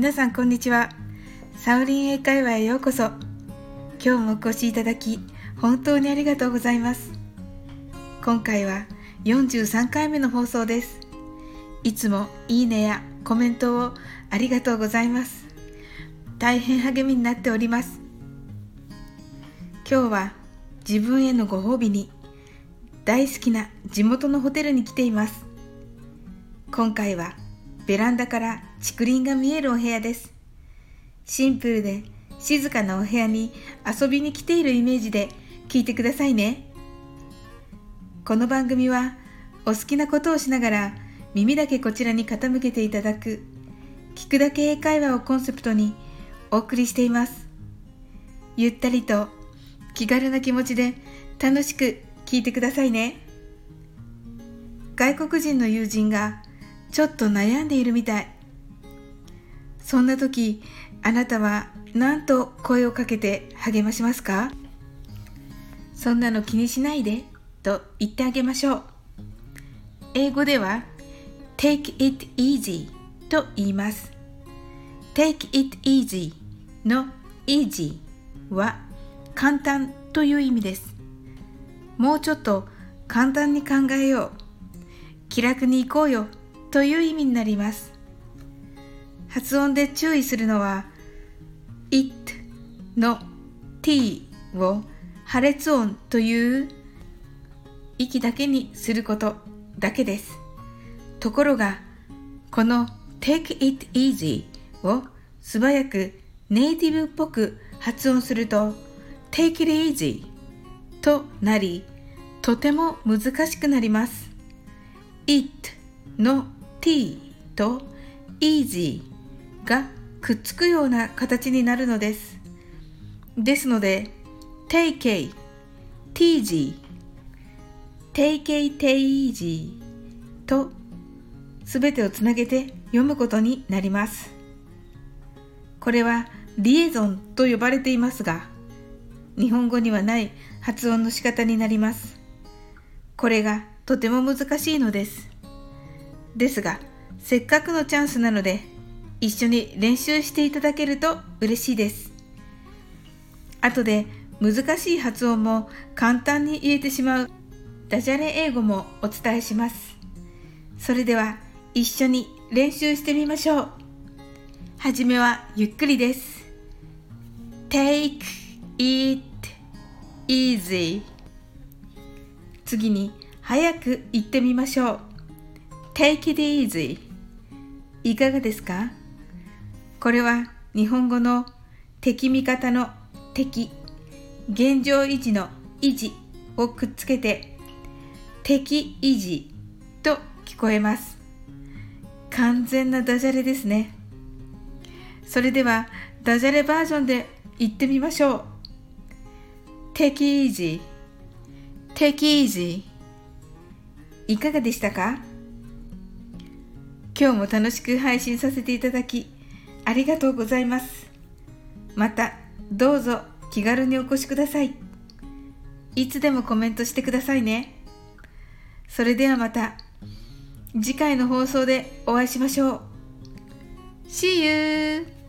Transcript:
皆さんこんにちは。サウリン英会話へようこそ。今日もお越しいただき本当にありがとうございます。今回は43回目の放送です。いつもいいねやコメントをありがとうございます。大変励みになっております。今日は自分へのご褒美に大好きな地元のホテルに来ています。今回はベランダから竹林が見えるお部屋です。シンプルで静かなお部屋に遊びに来ているイメージで聞いてくださいね。この番組はお好きなことをしながら耳だけこちらに傾けていただく聞くだけ英会話をコンセプトにお送りしています。ゆったりと気軽な気持ちで楽しく聞いてくださいね。外国人の友人がちょっと悩んでいるみたい。そんな時あなたは何と声をかけて励ましますか？そんなの気にしないでと言ってあげましょう。英語では take it easy と言います。take it easy の easy は簡単という意味です。もうちょっと簡単に考えよう。気楽に行こうよ。という意味になります。発音で注意するのは it の t を破裂音という息だけにすることだけです。ところがこの take it easy を素早くネイティブっぽく発音すると take it easy となりとても難しくなります。it の t と easy がくっつくような形になるのです。ですので、take tg, take a, tg とすべてをつなげて読むことになります。これはリエゾンと呼ばれていますが、日本語にはない発音の仕方になります。これがとても難しいのです。ですが、せっかくのチャンスなので、一緒に練習していただけると嬉しいです。後で難しい発音も簡単に言えてしまうダジャレ英語もお伝えします。それでは一緒に練習してみましょう。はじめはゆっくりです。Take it easy 次に早く言ってみましょう。Take it easy いかがですか？これは日本語の敵味方の敵、現状維持の維持をくっつけて敵維持と聞こえます。完全なダジャレですね。それではダジャレバージョンで言ってみましょう。敵維持、敵維持。いかがでしたか？今日も楽しく配信させていただきありがとうございます。またどうぞ気軽にお越しください。いつでもコメントしてくださいね。それではまた次回の放送でお会いしましょう。See you!